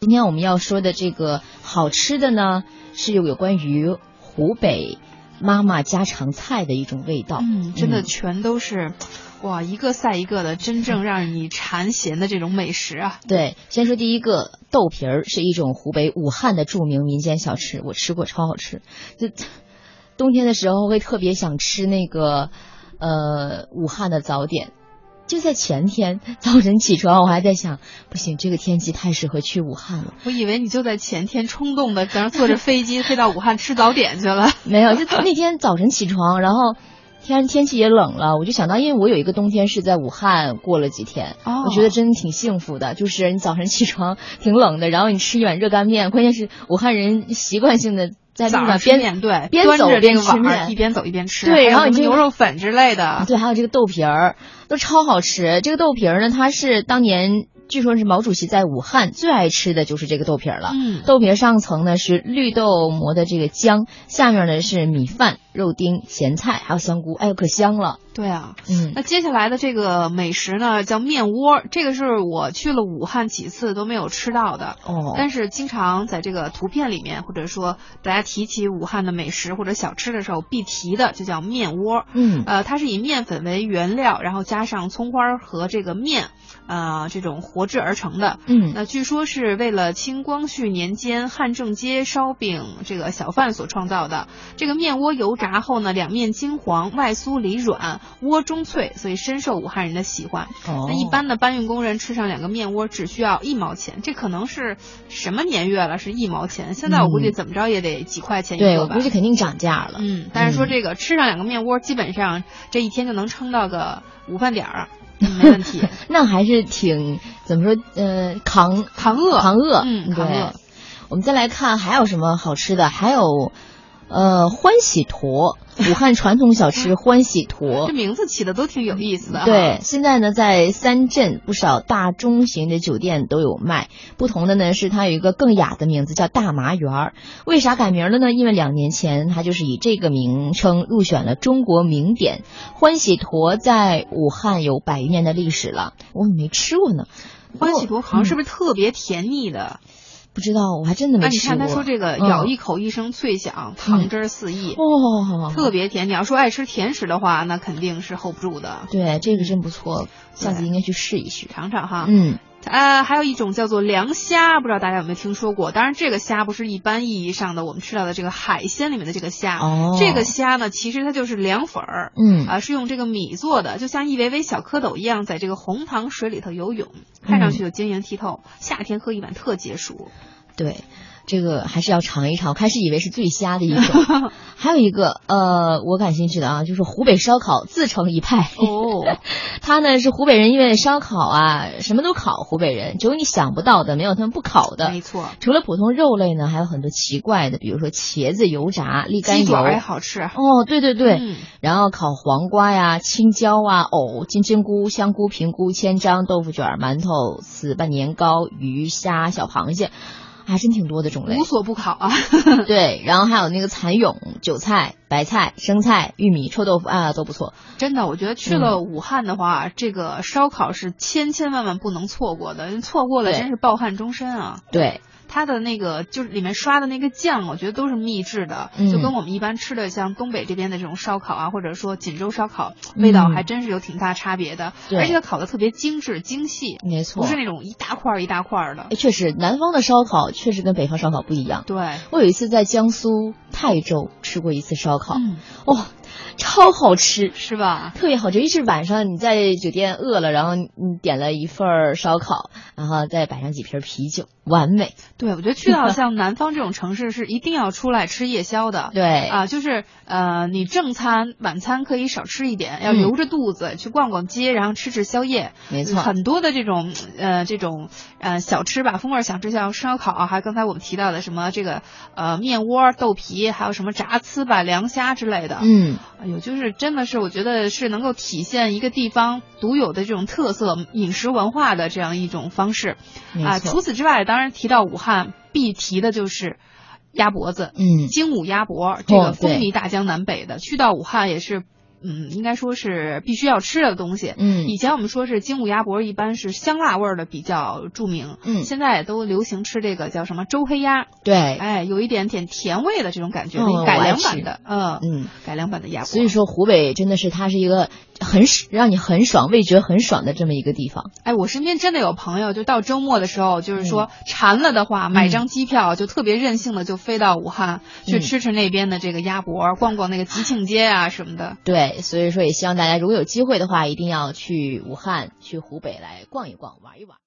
今天我们要说的这个好吃的呢，是有有关于湖北妈妈家常菜的一种味道。嗯，真的嗯全都是，哇，一个赛一个的，真正让你馋涎的这种美食啊！对，先说第一个豆皮儿，是一种湖北武汉的著名民间小吃，我吃过，超好吃。就冬天的时候会特别想吃那个呃武汉的早点。就在前天早晨起床，我还在想，不行，这个天气太适合去武汉了。我以为你就在前天冲动的，在那坐着飞机飞到武汉吃早点去了。没有，就那天早晨起床，然后天天气也冷了，我就想到，因为我有一个冬天是在武汉过了几天，哦我觉得真挺幸福的。就是你早晨起床挺冷的，然后你吃一碗热干面，关键是武汉人习惯性的在路早上边面，对，边走边吃一边走一边吃。对然后这个牛肉粉之类的。对，还有这个豆皮儿都超好吃。这个豆皮儿呢，它是当年据说是毛主席在武汉最爱吃的就是这个豆皮儿了。嗯，豆皮儿上层呢是绿豆磨的这个浆，下面呢是米饭、肉丁、咸菜，还有香菇，哎呦可香了。对啊。嗯，那接下来的这个美食呢，叫面窝，这个是我去了武汉几次都没有吃到的。哦，但是经常在这个图片里面，或者说大家提起武汉的美食或者小吃的时候必提的，就叫面窝。嗯呃，它是以面粉为原料，然后加上葱花和这个面，啊、这种和制而成的。嗯那据说是为了清光绪年间汉正街烧饼这个小贩所创造的。这个面窝油炸后呢，两面金黄，外酥里软，窝中脆，所以深受武汉人的喜欢。哦那一般的搬运工人吃上两个面窝只需要一毛钱，这可能是什么年月了？是一毛钱，现在我估计嗯怎么着也得几块钱一个吧。我估计肯定涨价了。嗯，但是说嗯这个吃上两个面窝，基本上这一天就能撑到个午饭点儿，嗯 没问题。那还是挺怎么说？呃，扛扛饿，扛饿，嗯，扛对饿。我们再来看还有什么好吃的？还有，呃，欢喜坨，武汉传统小吃 欢喜坨这。名字起的都挺有意思的。对，现在呢，在三镇不少大中型的酒店都有卖。不同的呢是它有一个更雅的名字，叫大麻园儿。为啥改名了呢？因为两年前它就是以这个名称入选了中国名典。欢喜坨在武汉有百余年的历史了，我怎么没吃过呢？欢喜坨好像是不不是特别甜腻的？不知道，我还真的没吃过。你看他说这个嗯咬一口一声脆响，糖汁儿四溢，哦，特别甜。你要说爱吃甜食的话，那肯定是 hold 不住的。对，这个真不错，下次应该去试一试。尝尝哈。嗯，呃，还有一种叫做凉虾，不知道大家有没有听说过？当然，这个虾不是一般意义上的我们吃到的这个海鲜里面的这个虾。哦，这个虾呢，其实它就是凉粉儿。嗯啊，是用这个米做的，就像一围围小蝌蚪一样，在这个红糖水里头游泳，看上去就晶莹剔透。夏天喝一碗特解暑。对，这个还是要尝一尝。我开始以为是最虾的一种，还有一个呃，我感兴趣的啊，就是湖北烧烤自成一派。哦，他呢是湖北人，因为烧烤啊什么都烤，湖北人只有你想不到的，没有他们不烤的。没错，除了普通肉类呢，还有很多奇怪的，比如说茄子油炸、沥干油。鸡爪也好吃。哦，对对对，嗯然后烤黄瓜呀、青椒啊、藕、金针菇、香菇、平菇、千张、豆腐卷、馒头、糍粑、年糕、鱼虾、小螃蟹，还真挺多的种类无。所不烤啊。对，然后还有那个蚕蛹、韭菜、白菜、生菜、玉米、臭豆腐啊，都不错。真的，我觉得去了武汉的话，这个烧烤是千千万万不能错过的，错过了真是抱憾终身啊。对，它的那个就是里面刷的那个酱，我觉得都是秘制的，嗯就跟我们一般吃的像东北这边的这种烧烤啊，或者说锦州烧烤，味道嗯还真是有挺大差别的。对而且它烤的特别精致精细，没错。不是那种一大块儿一大块儿的哎，。确实，南方的烧烤确实跟北方烧烤不一样。对，我有一次在江苏泰州吃过一次烧烤，嗯，哇、超好吃。是吧？特别好吃，一是晚上你在酒店饿了，然后你点了一份儿烧烤，然后再摆上几瓶啤酒，完美。对，我觉得去到像南方这种城市是一定要出来吃夜宵的。对，啊，就是呃，你正餐、晚餐可以少吃一点，要嗯留着肚子、去逛逛街，然后吃吃宵夜。没错。很多的这种呃这种呃小吃吧，风味小吃，像烧烤，还有刚才我们提到的什么这个呃面窝、豆皮，还有什么炸糍粑、凉虾之类的。嗯，哎呦，就是真的是我觉得是能够体现一个地方独有的这种特色饮食文化的这样一种方式啊。除此之外，当然提到武汉必提的就是鸭脖子。嗯，精武鸭脖，这个风靡大江南北的，去到武汉也是嗯，应该说是必须要吃的东西。嗯以前我们说是精武鸭脖，一般是香辣味儿的比较著名。嗯现在也都流行吃这个叫什么周黑鸭，对，哎，有一点点甜味的这种感觉，嗯改良版的，嗯嗯。改良版的鸭脖。所以说湖北真的是它是一个很让你很爽、味觉很爽的这么一个地方。哎，我身边真的有朋友，就到周末的时候，就是嗯说馋了的话，买张机票就特别任性的就飞到武汉去嗯吃吃那边的这个鸭脖，逛逛那个吉庆街啊 什么的。对，所以说也希望大家如果有机会的话，一定要去武汉、去湖北来逛一逛、玩一玩。